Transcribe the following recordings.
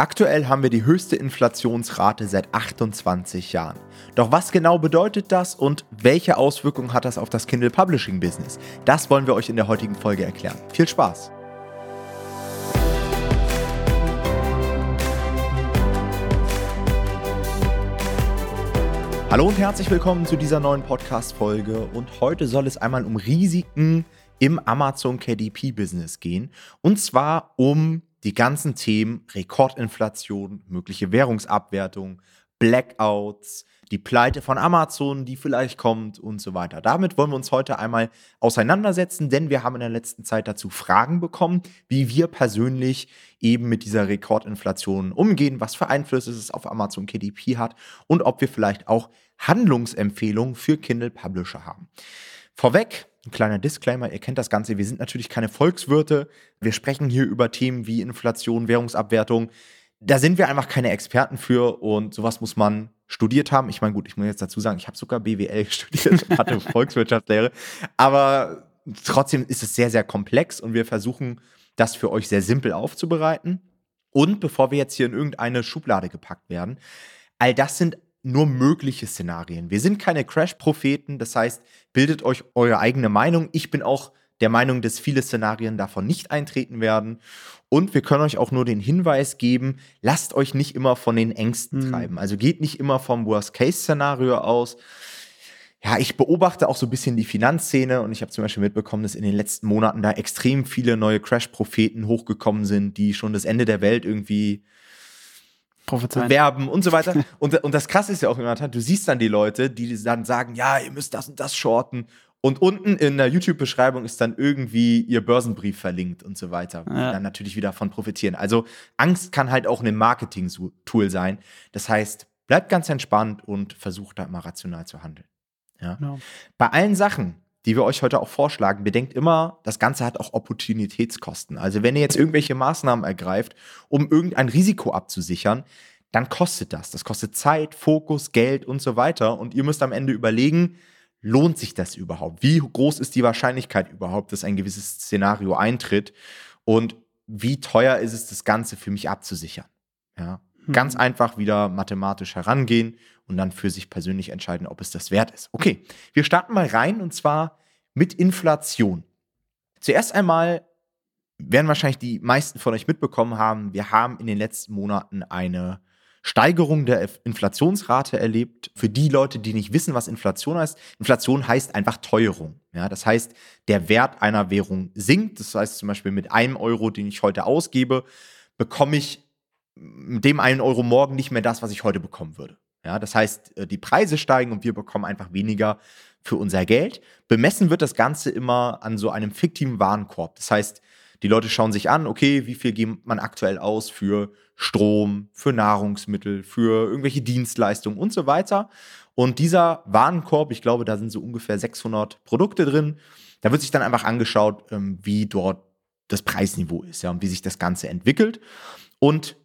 Aktuell haben wir die höchste Inflationsrate seit 28 Jahren. Doch was genau bedeutet das und welche Auswirkungen hat das auf das Kindle Publishing Business? Das wollen wir euch in der heutigen Folge erklären. Viel Spaß! Hallo und herzlich willkommen zu dieser neuen Podcast-Folge. Und heute soll es einmal um Risiken im Amazon KDP Business gehen. Und zwar um die ganzen Themen Rekordinflation, mögliche Währungsabwertung, Blackouts, die Pleite von Amazon, die vielleicht kommt und so weiter. Damit wollen wir uns heute einmal auseinandersetzen, denn wir haben in der letzten Zeit dazu Fragen bekommen, wie wir persönlich eben mit dieser Rekordinflation umgehen, was für Einflüsse es auf Amazon KDP hat und ob wir vielleicht auch Handlungsempfehlungen für Kindle Publisher haben. Vorweg, ein kleiner Disclaimer, ihr kennt das Ganze, wir sind natürlich keine Volkswirte. Wir sprechen hier über Themen wie Inflation, Währungsabwertung. Da sind wir einfach keine Experten für und sowas muss man studiert haben. Ich meine, gut, ich muss jetzt dazu sagen, ich habe sogar BWL studiert, hatte Volkswirtschaftslehre, aber trotzdem ist es sehr, sehr komplex und wir versuchen, das für euch sehr simpel aufzubereiten. Und bevor wir jetzt hier in irgendeine Schublade gepackt werden, all das sind nur mögliche Szenarien. Wir sind keine Crash-Propheten, das heißt, bildet euch eure eigene Meinung. Ich bin auch der Meinung, dass viele Szenarien davon nicht eintreten werden. Und wir können euch auch nur den Hinweis geben, lasst euch nicht immer von den Ängsten mhm. treiben. Also geht nicht immer vom Worst-Case-Szenario aus. Ja, ich beobachte auch so ein bisschen die Finanzszene und ich habe zum Beispiel mitbekommen, dass in den letzten Monaten da extrem viele neue Crash-Propheten hochgekommen sind, die schon das Ende der Welt irgendwie Prophezeien. Werben und so weiter. Und, und das Krasse ist ja auch, Jonathan, du siehst dann die Leute, die dann sagen, ja, ihr müsst das und das shorten. Und unten in der YouTube-Beschreibung ist dann irgendwie ihr Börsenbrief verlinkt und so weiter. Ja. Die dann natürlich wieder davon profitieren. Also Angst kann halt auch ein Marketing-Tool sein. Das heißt, bleibt ganz entspannt und versucht da immer rational zu handeln. Ja? Genau. Bei allen Sachen, die wir euch heute auch vorschlagen, bedenkt immer, das Ganze hat auch Opportunitätskosten. Also wenn ihr jetzt irgendwelche Maßnahmen ergreift, um irgendein Risiko abzusichern, dann kostet das. Das kostet Zeit, Fokus, Geld und so weiter. Und ihr müsst am Ende überlegen, lohnt sich das überhaupt? Wie groß ist die Wahrscheinlichkeit überhaupt, dass ein gewisses Szenario eintritt? Und wie teuer ist es, das Ganze für mich abzusichern? Ja, mhm. ganz einfach wieder mathematisch herangehen und dann für sich persönlich entscheiden, ob es das wert ist. Okay, wir starten mal rein und zwar mit Inflation. Zuerst einmal werden wahrscheinlich die meisten von euch mitbekommen haben, wir haben in den letzten Monaten eine Steigerung der Inflationsrate erlebt. Für die Leute, die nicht wissen, was Inflation heißt, Inflation heißt einfach Teuerung. Ja, das heißt, der Wert einer Währung sinkt. Das heißt zum Beispiel mit einem Euro, den ich heute ausgebe, bekomme ich dem einen Euro morgen nicht mehr das, was ich heute bekommen würde. Ja, das heißt, äh, die Preise steigen und wir bekommen einfach weniger für unser Geld. Bemessen wird das Ganze immer an so einem fiktiven Warenkorb. Das heißt, die Leute schauen sich an, okay, wie viel gibt man aktuell aus für Strom, für Nahrungsmittel, für irgendwelche Dienstleistungen und so weiter. Und dieser Warenkorb, ich glaube, da sind so ungefähr 600 Produkte drin. Da wird sich dann einfach angeschaut, ähm, wie dort das Preisniveau ist ja, und wie sich das Ganze entwickelt. Und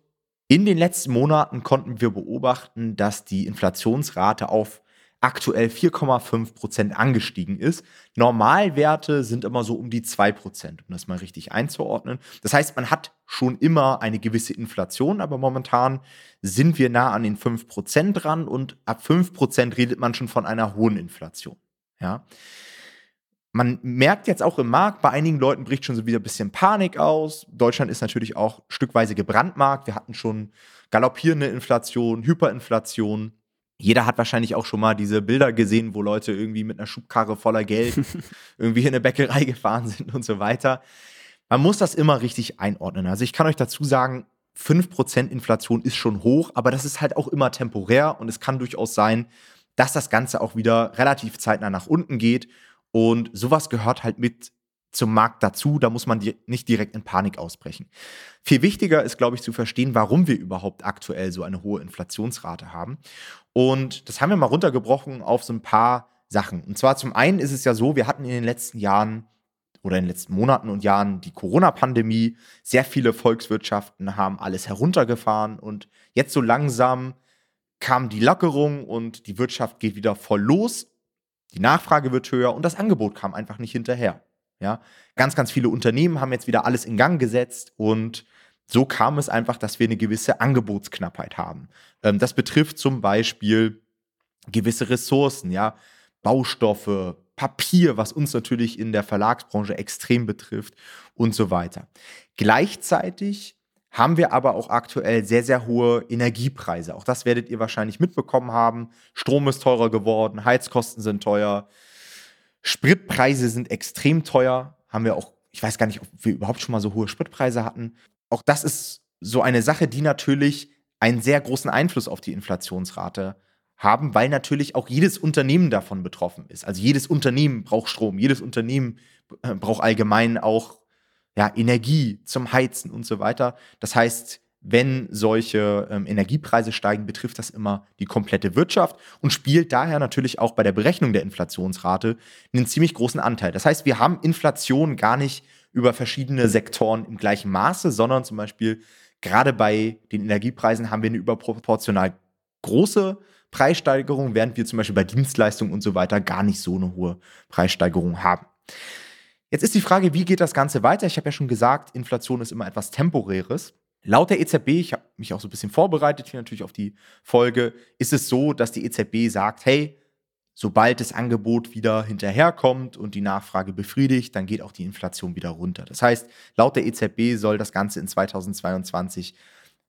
in den letzten Monaten konnten wir beobachten, dass die Inflationsrate auf aktuell 4,5 Prozent angestiegen ist. Normalwerte sind immer so um die 2 Prozent, um das mal richtig einzuordnen. Das heißt, man hat schon immer eine gewisse Inflation, aber momentan sind wir nah an den 5 Prozent dran und ab 5 Prozent redet man schon von einer hohen Inflation. Ja. Man merkt jetzt auch im Markt, bei einigen Leuten bricht schon so wieder ein bisschen Panik aus. Deutschland ist natürlich auch stückweise gebrandmarkt. Wir hatten schon galoppierende Inflation, Hyperinflation. Jeder hat wahrscheinlich auch schon mal diese Bilder gesehen, wo Leute irgendwie mit einer Schubkarre voller Geld irgendwie in eine Bäckerei gefahren sind und so weiter. Man muss das immer richtig einordnen. Also ich kann euch dazu sagen, 5% Inflation ist schon hoch, aber das ist halt auch immer temporär und es kann durchaus sein, dass das Ganze auch wieder relativ zeitnah nach unten geht und sowas gehört halt mit zum Markt dazu. Da muss man die nicht direkt in Panik ausbrechen. Viel wichtiger ist, glaube ich, zu verstehen, warum wir überhaupt aktuell so eine hohe Inflationsrate haben. Und das haben wir mal runtergebrochen auf so ein paar Sachen. Und zwar zum einen ist es ja so, wir hatten in den letzten Jahren oder in den letzten Monaten und Jahren die Corona-Pandemie. Sehr viele Volkswirtschaften haben alles heruntergefahren und jetzt so langsam kam die Lockerung und die Wirtschaft geht wieder voll los die Nachfrage wird höher und das Angebot kam einfach nicht hinterher. Ja, ganz, ganz viele Unternehmen haben jetzt wieder alles in Gang gesetzt und So kam es einfach, dass wir eine gewisse Angebotsknappheit haben. Ähm, das betrifft zum Beispiel gewisse Ressourcen, ja, Baustoffe, Papier, was uns natürlich in der Verlagsbranche extrem betrifft und so weiter. Gleichzeitig haben wir aber auch aktuell sehr, sehr hohe Energiepreise. Auch das werdet ihr wahrscheinlich mitbekommen haben. Strom ist teurer geworden, Heizkosten sind teuer, Spritpreise sind extrem teuer. Haben wir auch, ich weiß gar nicht, ob wir überhaupt schon mal so hohe Spritpreise hatten. Auch das ist so eine Sache, die natürlich einen sehr großen Einfluss auf die Inflationsrate haben, weil natürlich auch jedes Unternehmen davon betroffen ist. Also jedes Unternehmen braucht Strom, jedes Unternehmen äh, braucht allgemein auch ja, Energie zum Heizen und so weiter. Das heißt, wenn solche ähm, Energiepreise steigen, betrifft das immer die komplette Wirtschaft und spielt daher natürlich auch bei der Berechnung der Inflationsrate einen ziemlich großen Anteil. Das heißt, wir haben Inflation gar nicht über verschiedene Sektoren im gleichen Maße, sondern zum Beispiel gerade bei den Energiepreisen haben wir eine überproportional große Preissteigerung, während wir zum Beispiel bei Dienstleistungen und so weiter gar nicht so eine hohe Preissteigerung haben. Jetzt ist die Frage, wie geht das Ganze weiter? Ich habe ja schon gesagt, Inflation ist immer etwas Temporäres. Laut der EZB, ich habe mich auch so ein bisschen vorbereitet hier natürlich auf die Folge, ist es so, dass die EZB sagt, hey, sobald das Angebot wieder hinterherkommt und die Nachfrage befriedigt, dann geht auch die Inflation wieder runter. Das heißt, laut der EZB soll das Ganze in 2022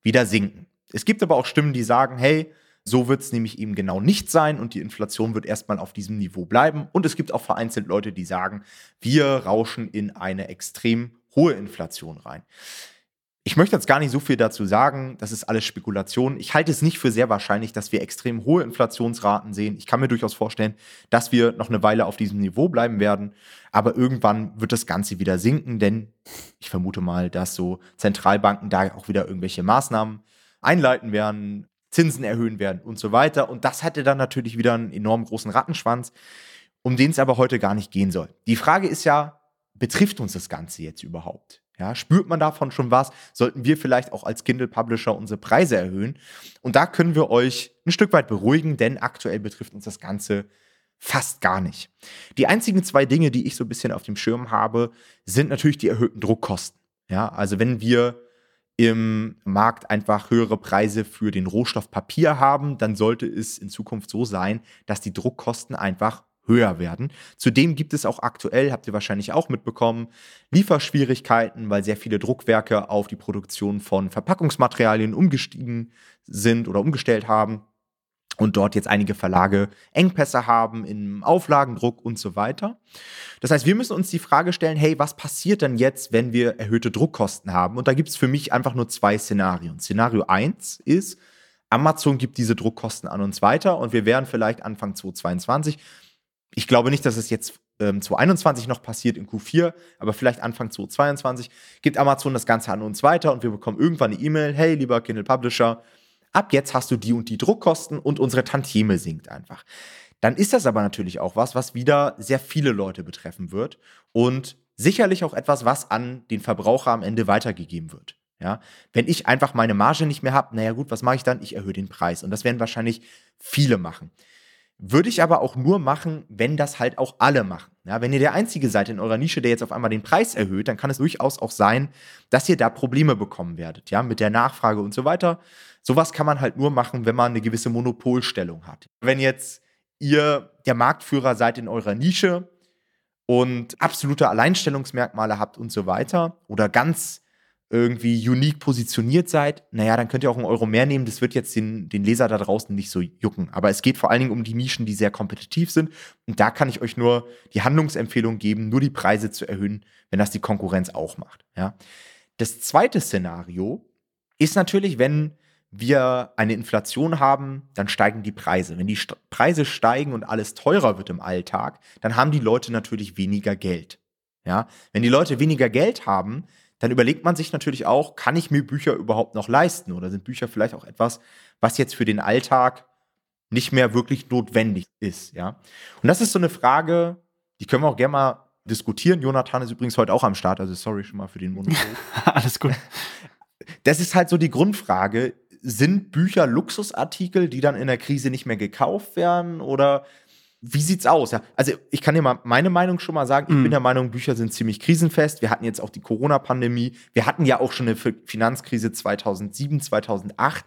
wieder sinken. Es gibt aber auch Stimmen, die sagen, hey, so wird es nämlich eben genau nicht sein und die Inflation wird erstmal auf diesem Niveau bleiben. Und es gibt auch vereinzelt Leute, die sagen, wir rauschen in eine extrem hohe Inflation rein. Ich möchte jetzt gar nicht so viel dazu sagen, das ist alles Spekulation. Ich halte es nicht für sehr wahrscheinlich, dass wir extrem hohe Inflationsraten sehen. Ich kann mir durchaus vorstellen, dass wir noch eine Weile auf diesem Niveau bleiben werden, aber irgendwann wird das Ganze wieder sinken, denn ich vermute mal, dass so Zentralbanken da auch wieder irgendwelche Maßnahmen einleiten werden, Zinsen erhöhen werden und so weiter. Und das hätte dann natürlich wieder einen enorm großen Rattenschwanz, um den es aber heute gar nicht gehen soll. Die Frage ist ja, betrifft uns das Ganze jetzt überhaupt? Ja, spürt man davon schon was? Sollten wir vielleicht auch als Kindle Publisher unsere Preise erhöhen? Und da können wir euch ein Stück weit beruhigen, denn aktuell betrifft uns das Ganze fast gar nicht. Die einzigen zwei Dinge, die ich so ein bisschen auf dem Schirm habe, sind natürlich die erhöhten Druckkosten. Ja, also wenn wir im Markt einfach höhere Preise für den Rohstoff Papier haben, dann sollte es in Zukunft so sein, dass die Druckkosten einfach höher werden. Zudem gibt es auch aktuell, habt ihr wahrscheinlich auch mitbekommen, Lieferschwierigkeiten, weil sehr viele Druckwerke auf die Produktion von Verpackungsmaterialien umgestiegen sind oder umgestellt haben und dort jetzt einige Verlage Engpässe haben im Auflagendruck und so weiter. Das heißt, wir müssen uns die Frage stellen, hey, was passiert denn jetzt, wenn wir erhöhte Druckkosten haben? Und da gibt es für mich einfach nur zwei Szenarien. Szenario 1 ist, Amazon gibt diese Druckkosten an uns weiter und wir werden vielleicht Anfang 2022, ich glaube nicht, dass es jetzt ähm, 2021 noch passiert in Q4, aber vielleicht Anfang 2022, gibt Amazon das Ganze an uns weiter und wir bekommen irgendwann eine E-Mail, hey, lieber Kindle Publisher, ab jetzt hast du die und die Druckkosten und unsere Tantieme sinkt einfach. Dann ist das aber natürlich auch was, was wieder sehr viele Leute betreffen wird und sicherlich auch etwas, was an den Verbraucher am Ende weitergegeben wird. Ja, wenn ich einfach meine Marge nicht mehr habe, naja gut, was mache ich dann? Ich erhöhe den Preis. Und das werden wahrscheinlich viele machen. Würde ich aber auch nur machen, wenn das halt auch alle machen. Ja, wenn ihr der Einzige seid in eurer Nische, der jetzt auf einmal den Preis erhöht, dann kann es durchaus auch sein, dass ihr da Probleme bekommen werdet, ja, mit der Nachfrage und so weiter. Sowas kann man halt nur machen, wenn man eine gewisse Monopolstellung hat. Wenn jetzt ihr der Marktführer seid in eurer Nische und absolute Alleinstellungsmerkmale habt und so weiter oder ganz irgendwie unique positioniert seid, naja, dann könnt ihr auch einen Euro mehr nehmen. Das wird jetzt den, den Leser da draußen nicht so jucken. Aber es geht vor allen Dingen um die Nischen, die sehr kompetitiv sind. Und da kann ich euch nur die Handlungsempfehlung geben, nur die Preise zu erhöhen, wenn das die Konkurrenz auch macht. Ja. Das zweite Szenario ist natürlich, wenn wir eine Inflation haben, dann steigen die Preise. Wenn die St Preise steigen und alles teurer wird im Alltag, dann haben die Leute natürlich weniger Geld. Ja, wenn die Leute weniger Geld haben, dann überlegt man sich natürlich auch, kann ich mir Bücher überhaupt noch leisten oder sind Bücher vielleicht auch etwas, was jetzt für den Alltag nicht mehr wirklich notwendig ist, ja? Und das ist so eine Frage, die können wir auch gerne mal diskutieren. Jonathan ist übrigens heute auch am Start, also sorry schon mal für den Monopol. Alles gut. Das ist halt so die Grundfrage, sind Bücher Luxusartikel, die dann in der Krise nicht mehr gekauft werden oder wie sieht's aus? Ja, also ich kann dir mal meine Meinung schon mal sagen. Ich mm. bin der Meinung, Bücher sind ziemlich krisenfest. Wir hatten jetzt auch die Corona-Pandemie. Wir hatten ja auch schon eine Finanzkrise 2007, 2008.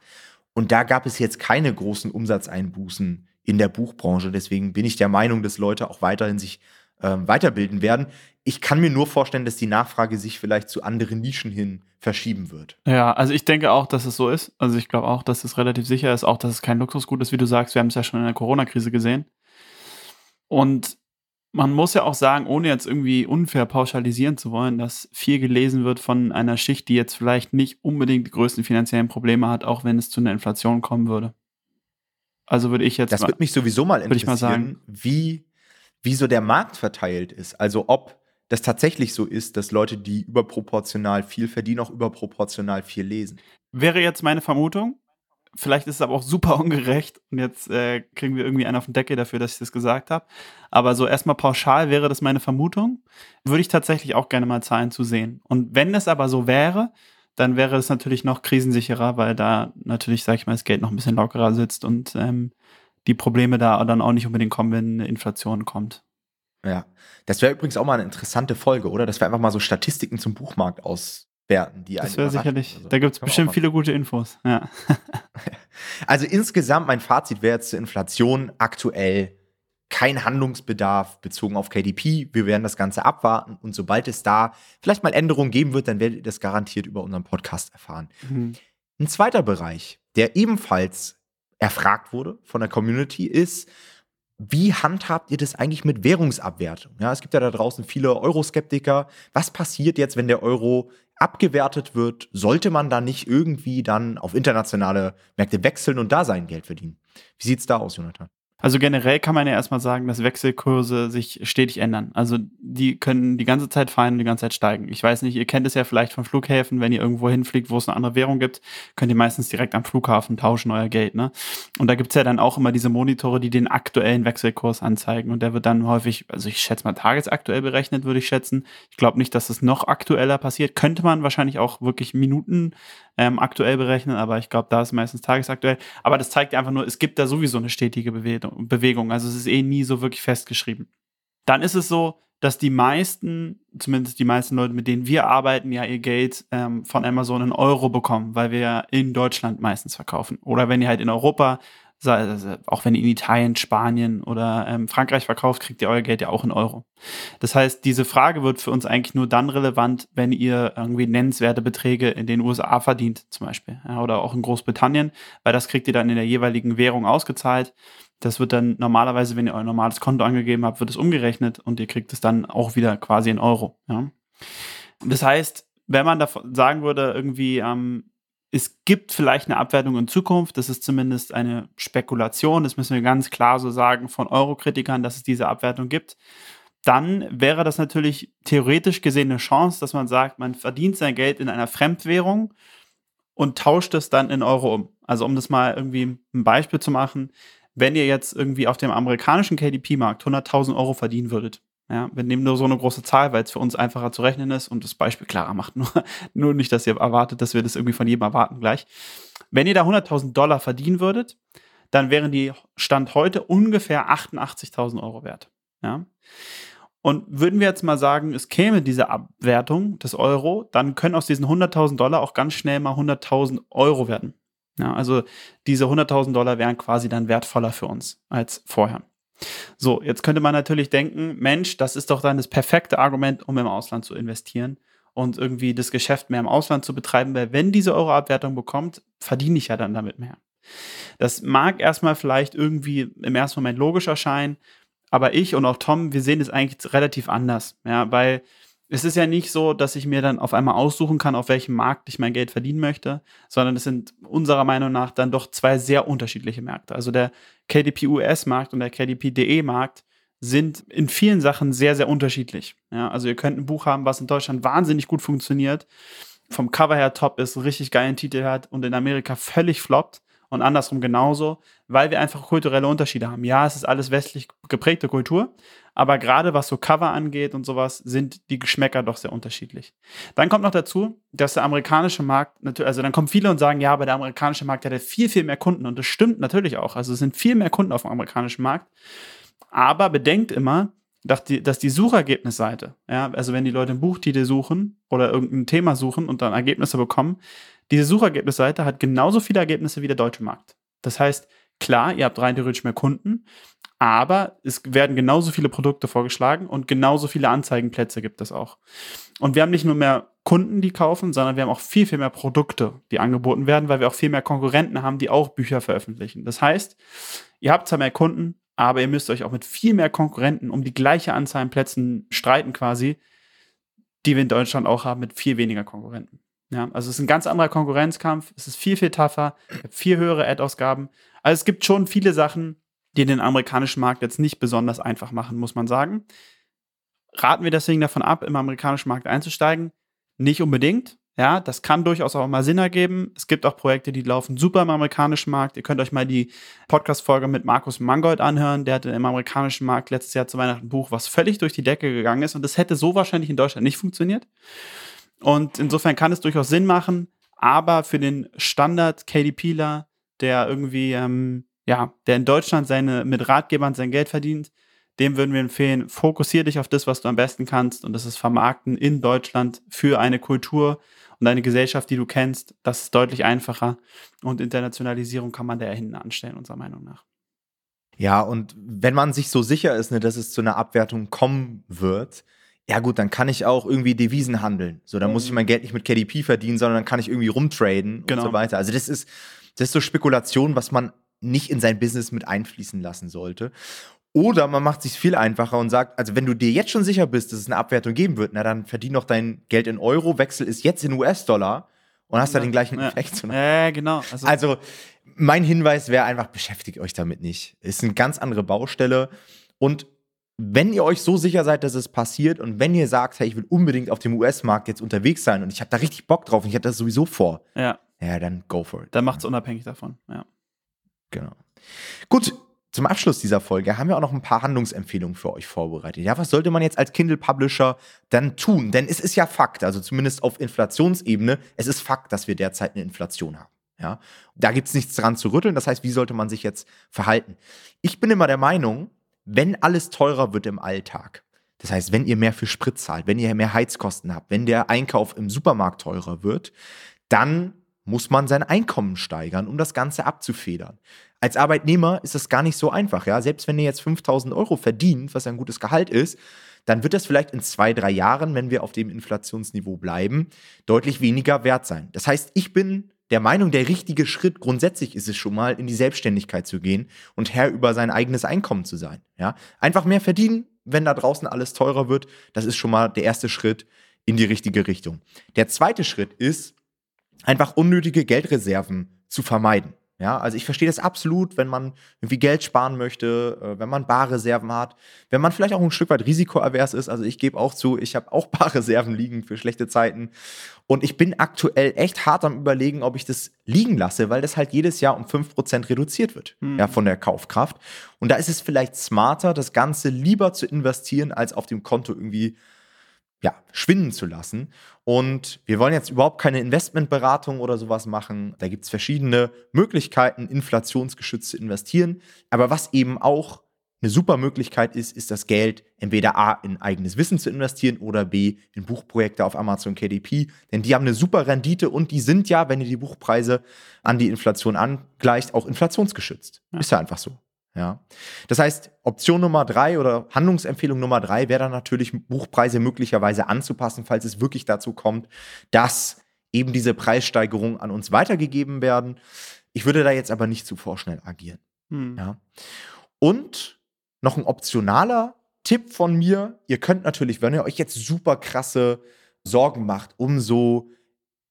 Und da gab es jetzt keine großen Umsatzeinbußen in der Buchbranche. Deswegen bin ich der Meinung, dass Leute auch weiterhin sich ähm, weiterbilden werden. Ich kann mir nur vorstellen, dass die Nachfrage sich vielleicht zu anderen Nischen hin verschieben wird. Ja, also ich denke auch, dass es so ist. Also ich glaube auch, dass es relativ sicher ist, auch dass es kein Luxusgut ist, wie du sagst. Wir haben es ja schon in der Corona-Krise gesehen. Und man muss ja auch sagen, ohne jetzt irgendwie unfair pauschalisieren zu wollen, dass viel gelesen wird von einer Schicht, die jetzt vielleicht nicht unbedingt die größten finanziellen Probleme hat, auch wenn es zu einer Inflation kommen würde. Also würde ich jetzt. Das würde mich sowieso mal interessieren, mal sagen, wie, wie so der Markt verteilt ist. Also ob das tatsächlich so ist, dass Leute, die überproportional viel verdienen, auch überproportional viel lesen. Wäre jetzt meine Vermutung. Vielleicht ist es aber auch super ungerecht und jetzt äh, kriegen wir irgendwie einen auf den Deckel dafür, dass ich das gesagt habe. Aber so erstmal pauschal wäre das meine Vermutung. Würde ich tatsächlich auch gerne mal Zahlen zu sehen. Und wenn es aber so wäre, dann wäre es natürlich noch krisensicherer, weil da natürlich, sag ich mal, das Geld noch ein bisschen lockerer sitzt und ähm, die Probleme da dann auch nicht unbedingt kommen, wenn eine Inflation kommt. Ja, das wäre übrigens auch mal eine interessante Folge, oder? Dass wir einfach mal so Statistiken zum Buchmarkt aus Werten, die Das wäre sicherlich, also, da gibt es bestimmt viele gute Infos. Ja. also insgesamt mein Fazit wäre jetzt zur Inflation aktuell kein Handlungsbedarf bezogen auf KDP. Wir werden das Ganze abwarten und sobald es da vielleicht mal Änderungen geben wird, dann werdet ihr das garantiert über unseren Podcast erfahren. Mhm. Ein zweiter Bereich, der ebenfalls erfragt wurde von der Community, ist, wie handhabt ihr das eigentlich mit Währungsabwertung? Ja, es gibt ja da draußen viele Euroskeptiker. Was passiert jetzt, wenn der Euro abgewertet wird, sollte man da nicht irgendwie dann auf internationale Märkte wechseln und da sein Geld verdienen? Wie sieht's da aus, Jonathan? Also generell kann man ja erstmal sagen, dass Wechselkurse sich stetig ändern. Also die können die ganze Zeit fallen und die ganze Zeit steigen. Ich weiß nicht, ihr kennt es ja vielleicht von Flughäfen, wenn ihr irgendwo hinfliegt, wo es eine andere Währung gibt, könnt ihr meistens direkt am Flughafen tauschen euer Geld. Ne? Und da gibt's ja dann auch immer diese Monitore, die den aktuellen Wechselkurs anzeigen. Und der wird dann häufig, also ich schätze mal tagesaktuell berechnet, würde ich schätzen. Ich glaube nicht, dass es noch aktueller passiert. Könnte man wahrscheinlich auch wirklich Minuten ähm, aktuell berechnen, aber ich glaube, da ist meistens tagesaktuell. Aber das zeigt einfach nur, es gibt da sowieso eine stetige Bewegung. Also es ist eh nie so wirklich festgeschrieben. Dann ist es so, dass die meisten, zumindest die meisten Leute, mit denen wir arbeiten, ja ihr Geld ähm, von Amazon in Euro bekommen, weil wir ja in Deutschland meistens verkaufen. Oder wenn ihr halt in Europa also auch wenn ihr in Italien, Spanien oder ähm, Frankreich verkauft, kriegt ihr euer Geld ja auch in Euro. Das heißt, diese Frage wird für uns eigentlich nur dann relevant, wenn ihr irgendwie nennenswerte Beträge in den USA verdient, zum Beispiel, ja, oder auch in Großbritannien, weil das kriegt ihr dann in der jeweiligen Währung ausgezahlt. Das wird dann normalerweise, wenn ihr euer normales Konto angegeben habt, wird es umgerechnet und ihr kriegt es dann auch wieder quasi in Euro. Ja. Das heißt, wenn man da sagen würde, irgendwie, ähm, es gibt vielleicht eine Abwertung in Zukunft. Das ist zumindest eine Spekulation. Das müssen wir ganz klar so sagen von Eurokritikern, dass es diese Abwertung gibt. Dann wäre das natürlich theoretisch gesehen eine Chance, dass man sagt, man verdient sein Geld in einer Fremdwährung und tauscht es dann in Euro um. Also um das mal irgendwie ein Beispiel zu machen, wenn ihr jetzt irgendwie auf dem amerikanischen KDP-Markt 100.000 Euro verdienen würdet, ja, wir nehmen nur so eine große Zahl, weil es für uns einfacher zu rechnen ist und das Beispiel klarer macht. Nur, nur nicht, dass ihr erwartet, dass wir das irgendwie von jedem erwarten gleich. Wenn ihr da 100.000 Dollar verdienen würdet, dann wären die Stand heute ungefähr 88.000 Euro wert. Ja. Und würden wir jetzt mal sagen, es käme diese Abwertung des Euro, dann können aus diesen 100.000 Dollar auch ganz schnell mal 100.000 Euro werden. Ja, also diese 100.000 Dollar wären quasi dann wertvoller für uns als vorher. So, jetzt könnte man natürlich denken, Mensch, das ist doch dann das perfekte Argument, um im Ausland zu investieren und irgendwie das Geschäft mehr im Ausland zu betreiben, weil wenn diese Euro-Abwertung bekommt, verdiene ich ja dann damit mehr. Das mag erstmal vielleicht irgendwie im ersten Moment logisch erscheinen, aber ich und auch Tom, wir sehen es eigentlich relativ anders, ja, weil es ist ja nicht so, dass ich mir dann auf einmal aussuchen kann, auf welchem Markt ich mein Geld verdienen möchte, sondern es sind unserer Meinung nach dann doch zwei sehr unterschiedliche Märkte. Also der KDP US-Markt und der KDP DE-Markt sind in vielen Sachen sehr, sehr unterschiedlich. Ja, also ihr könnt ein Buch haben, was in Deutschland wahnsinnig gut funktioniert, vom Cover her top ist, richtig geilen Titel hat und in Amerika völlig floppt und andersrum genauso, weil wir einfach kulturelle Unterschiede haben. Ja, es ist alles westlich geprägte Kultur, aber gerade was so Cover angeht und sowas, sind die Geschmäcker doch sehr unterschiedlich. Dann kommt noch dazu, dass der amerikanische Markt, natürlich, also dann kommen viele und sagen, ja, aber der amerikanische Markt hat ja viel, viel mehr Kunden und das stimmt natürlich auch. Also es sind viel mehr Kunden auf dem amerikanischen Markt. Aber bedenkt immer, dass die, dass die Suchergebnisseite, ja, also wenn die Leute einen Buchtitel suchen oder irgendein Thema suchen und dann Ergebnisse bekommen, diese Suchergebnisseite hat genauso viele Ergebnisse wie der deutsche Markt. Das heißt, klar, ihr habt rein theoretisch mehr Kunden, aber es werden genauso viele Produkte vorgeschlagen und genauso viele Anzeigenplätze gibt es auch. Und wir haben nicht nur mehr Kunden, die kaufen, sondern wir haben auch viel, viel mehr Produkte, die angeboten werden, weil wir auch viel mehr Konkurrenten haben, die auch Bücher veröffentlichen. Das heißt, ihr habt zwar mehr Kunden, aber ihr müsst euch auch mit viel mehr Konkurrenten um die gleiche Anzahl an Plätzen streiten quasi, die wir in Deutschland auch haben, mit viel weniger Konkurrenten. Ja, also es ist ein ganz anderer Konkurrenzkampf, es ist viel, viel tougher, viel höhere Ad-Ausgaben. Also es gibt schon viele Sachen, die den amerikanischen Markt jetzt nicht besonders einfach machen, muss man sagen. Raten wir deswegen davon ab, im amerikanischen Markt einzusteigen? Nicht unbedingt. Ja, das kann durchaus auch mal Sinn ergeben. Es gibt auch Projekte, die laufen super im amerikanischen Markt. Ihr könnt euch mal die Podcast-Folge mit Markus Mangold anhören. Der hatte im amerikanischen Markt letztes Jahr zu Weihnachten ein Buch, was völlig durch die Decke gegangen ist. Und das hätte so wahrscheinlich in Deutschland nicht funktioniert. Und insofern kann es durchaus Sinn machen. Aber für den Standard KDPler, der irgendwie, ähm, ja, der in Deutschland seine, mit Ratgebern sein Geld verdient, dem würden wir empfehlen, fokussier dich auf das, was du am besten kannst. Und das ist Vermarkten in Deutschland für eine Kultur und eine Gesellschaft, die du kennst. Das ist deutlich einfacher. Und Internationalisierung kann man da hinten anstellen, unserer Meinung nach. Ja, und wenn man sich so sicher ist, ne, dass es zu einer Abwertung kommen wird, ja gut, dann kann ich auch irgendwie Devisen handeln. So, dann mhm. muss ich mein Geld nicht mit KDP verdienen, sondern dann kann ich irgendwie rumtraden genau. und so weiter. Also das ist, das ist so Spekulation, was man nicht in sein Business mit einfließen lassen sollte. Oder man macht sich viel einfacher und sagt, also wenn du dir jetzt schon sicher bist, dass es eine Abwertung geben wird, na dann verdien doch dein Geld in Euro, wechsel ist jetzt in US-Dollar und hast ja, da den gleichen ja. Effekt. Ja, genau. Also, also mein Hinweis wäre einfach, beschäftigt euch damit nicht. Ist eine ganz andere Baustelle und wenn ihr euch so sicher seid, dass es passiert und wenn ihr sagt, hey, ich will unbedingt auf dem US-Markt jetzt unterwegs sein und ich habe da richtig Bock drauf und ich habe das sowieso vor, ja, ja dann go for it. Dann macht es unabhängig davon, ja. Genau. Gut, zum Abschluss dieser Folge haben wir auch noch ein paar Handlungsempfehlungen für euch vorbereitet. Ja, was sollte man jetzt als Kindle-Publisher dann tun? Denn es ist ja Fakt, also zumindest auf Inflationsebene, es ist Fakt, dass wir derzeit eine Inflation haben. Ja, da gibt es nichts dran zu rütteln. Das heißt, wie sollte man sich jetzt verhalten? Ich bin immer der Meinung, wenn alles teurer wird im Alltag, das heißt, wenn ihr mehr für Sprit zahlt, wenn ihr mehr Heizkosten habt, wenn der Einkauf im Supermarkt teurer wird, dann muss man sein Einkommen steigern, um das Ganze abzufedern. Als Arbeitnehmer ist das gar nicht so einfach. Ja? Selbst wenn ihr jetzt 5000 Euro verdient, was ein gutes Gehalt ist, dann wird das vielleicht in zwei, drei Jahren, wenn wir auf dem Inflationsniveau bleiben, deutlich weniger wert sein. Das heißt, ich bin der Meinung, der richtige Schritt grundsätzlich ist es schon mal, in die Selbstständigkeit zu gehen und Herr über sein eigenes Einkommen zu sein. Ja? Einfach mehr verdienen, wenn da draußen alles teurer wird, das ist schon mal der erste Schritt in die richtige Richtung. Der zweite Schritt ist, einfach unnötige Geldreserven zu vermeiden. Ja, also ich verstehe das absolut, wenn man irgendwie Geld sparen möchte, äh, wenn man Barreserven hat, wenn man vielleicht auch ein Stück weit risikoavers ist. Also ich gebe auch zu, ich habe auch Barreserven liegen für schlechte Zeiten. Und ich bin aktuell echt hart am überlegen, ob ich das liegen lasse, weil das halt jedes Jahr um 5% reduziert wird, mhm. ja, von der Kaufkraft. Und da ist es vielleicht smarter, das Ganze lieber zu investieren, als auf dem Konto irgendwie ja, schwinden zu lassen. Und wir wollen jetzt überhaupt keine Investmentberatung oder sowas machen. Da gibt es verschiedene Möglichkeiten, inflationsgeschützt zu investieren. Aber was eben auch eine super Möglichkeit ist, ist das Geld entweder A in eigenes Wissen zu investieren oder B in Buchprojekte auf Amazon KDP. Denn die haben eine super Rendite und die sind ja, wenn ihr die Buchpreise an die Inflation angleicht, auch inflationsgeschützt. Ja. Ist ja einfach so. Ja. Das heißt, Option Nummer drei oder Handlungsempfehlung Nummer drei wäre dann natürlich, Buchpreise möglicherweise anzupassen, falls es wirklich dazu kommt, dass eben diese Preissteigerungen an uns weitergegeben werden. Ich würde da jetzt aber nicht zu vorschnell agieren. Hm. Ja. Und noch ein optionaler Tipp von mir: Ihr könnt natürlich, wenn ihr euch jetzt super krasse Sorgen macht um so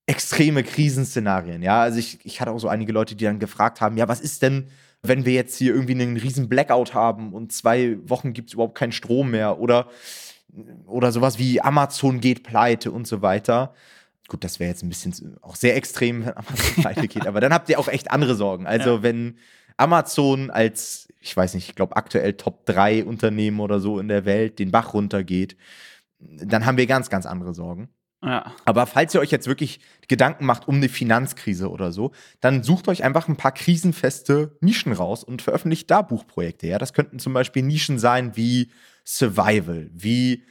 extreme Krisenszenarien, ja, also ich, ich hatte auch so einige Leute, die dann gefragt haben, ja, was ist denn, wenn wir jetzt hier irgendwie einen riesen Blackout haben und zwei Wochen gibt es überhaupt keinen Strom mehr oder, oder sowas wie Amazon geht pleite und so weiter. Gut, das wäre jetzt ein bisschen auch sehr extrem, wenn Amazon pleite geht, aber dann habt ihr auch echt andere Sorgen. Also ja. wenn Amazon als, ich weiß nicht, ich glaube aktuell Top 3 Unternehmen oder so in der Welt den Bach runtergeht, dann haben wir ganz, ganz andere Sorgen. Ja. Aber falls ihr euch jetzt wirklich Gedanken macht um eine Finanzkrise oder so, dann sucht euch einfach ein paar krisenfeste Nischen raus und veröffentlicht da Buchprojekte. Ja, das könnten zum Beispiel Nischen sein wie Survival, wie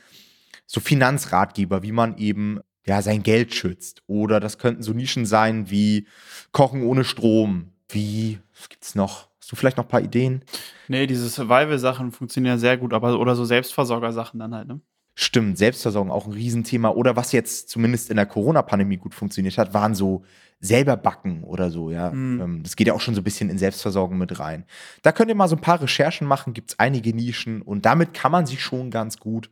so Finanzratgeber, wie man eben ja sein Geld schützt. Oder das könnten so Nischen sein wie Kochen ohne Strom, wie was gibt's noch? Hast du vielleicht noch ein paar Ideen? Nee, diese Survival-Sachen funktionieren ja sehr gut, aber oder so Selbstversorger-Sachen dann halt, ne? Stimmt, Selbstversorgung auch ein Riesenthema. Oder was jetzt zumindest in der Corona-Pandemie gut funktioniert hat, waren so selber backen oder so, ja. Mhm. Das geht ja auch schon so ein bisschen in Selbstversorgung mit rein. Da könnt ihr mal so ein paar Recherchen machen, gibt es einige Nischen und damit kann man sich schon ganz gut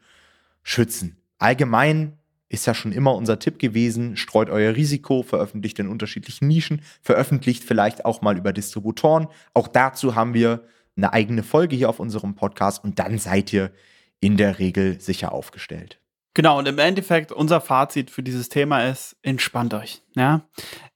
schützen. Allgemein ist ja schon immer unser Tipp gewesen, streut euer Risiko, veröffentlicht in unterschiedlichen Nischen, veröffentlicht vielleicht auch mal über Distributoren. Auch dazu haben wir eine eigene Folge hier auf unserem Podcast und dann seid ihr in der Regel sicher aufgestellt. Genau, und im Endeffekt, unser Fazit für dieses Thema ist, entspannt euch. Ja?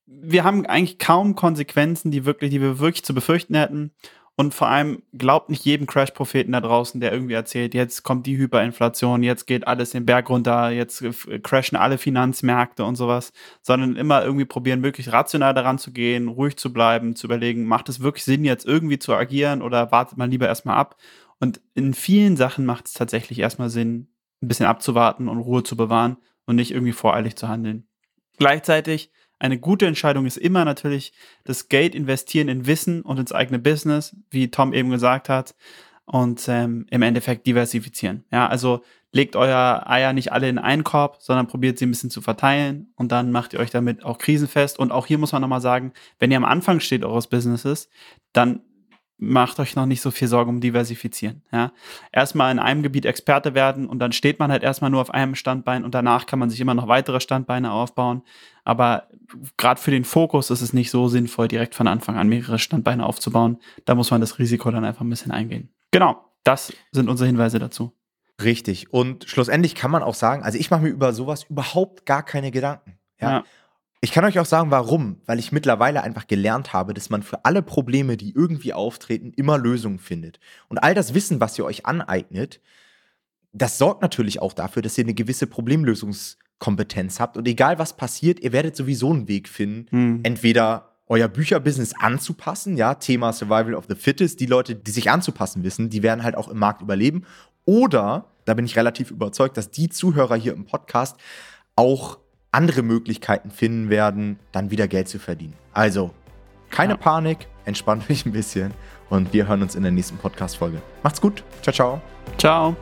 Wir haben eigentlich kaum Konsequenzen, die, wirklich, die wir wirklich zu befürchten hätten. Und vor allem glaubt nicht jedem Crash-Propheten da draußen, der irgendwie erzählt, jetzt kommt die Hyperinflation, jetzt geht alles den Berg runter, jetzt crashen alle Finanzmärkte und sowas, sondern immer irgendwie probieren, wirklich rational daran zu gehen, ruhig zu bleiben, zu überlegen, macht es wirklich Sinn, jetzt irgendwie zu agieren oder wartet man lieber erstmal ab und in vielen Sachen macht es tatsächlich erstmal Sinn, ein bisschen abzuwarten und Ruhe zu bewahren und nicht irgendwie voreilig zu handeln. Gleichzeitig, eine gute Entscheidung ist immer natürlich das Geld investieren in Wissen und ins eigene Business, wie Tom eben gesagt hat, und ähm, im Endeffekt diversifizieren. Ja, also legt euer Eier nicht alle in einen Korb, sondern probiert sie ein bisschen zu verteilen und dann macht ihr euch damit auch krisenfest. Und auch hier muss man nochmal sagen, wenn ihr am Anfang steht eures Businesses, dann macht euch noch nicht so viel Sorgen um Diversifizieren. Ja? Erstmal in einem Gebiet Experte werden und dann steht man halt erstmal nur auf einem Standbein und danach kann man sich immer noch weitere Standbeine aufbauen. Aber gerade für den Fokus ist es nicht so sinnvoll, direkt von Anfang an mehrere Standbeine aufzubauen. Da muss man das Risiko dann einfach ein bisschen eingehen. Genau, das sind unsere Hinweise dazu. Richtig. Und schlussendlich kann man auch sagen, also ich mache mir über sowas überhaupt gar keine Gedanken. Ja. ja. Ich kann euch auch sagen, warum. Weil ich mittlerweile einfach gelernt habe, dass man für alle Probleme, die irgendwie auftreten, immer Lösungen findet. Und all das Wissen, was ihr euch aneignet, das sorgt natürlich auch dafür, dass ihr eine gewisse Problemlösungskompetenz habt. Und egal was passiert, ihr werdet sowieso einen Weg finden, hm. entweder euer Bücherbusiness anzupassen, ja, Thema Survival of the Fittest, die Leute, die sich anzupassen wissen, die werden halt auch im Markt überleben. Oder, da bin ich relativ überzeugt, dass die Zuhörer hier im Podcast auch andere Möglichkeiten finden werden, dann wieder Geld zu verdienen. Also, keine ja. Panik, entspannt euch ein bisschen und wir hören uns in der nächsten Podcast-Folge. Macht's gut. Ciao, ciao. Ciao.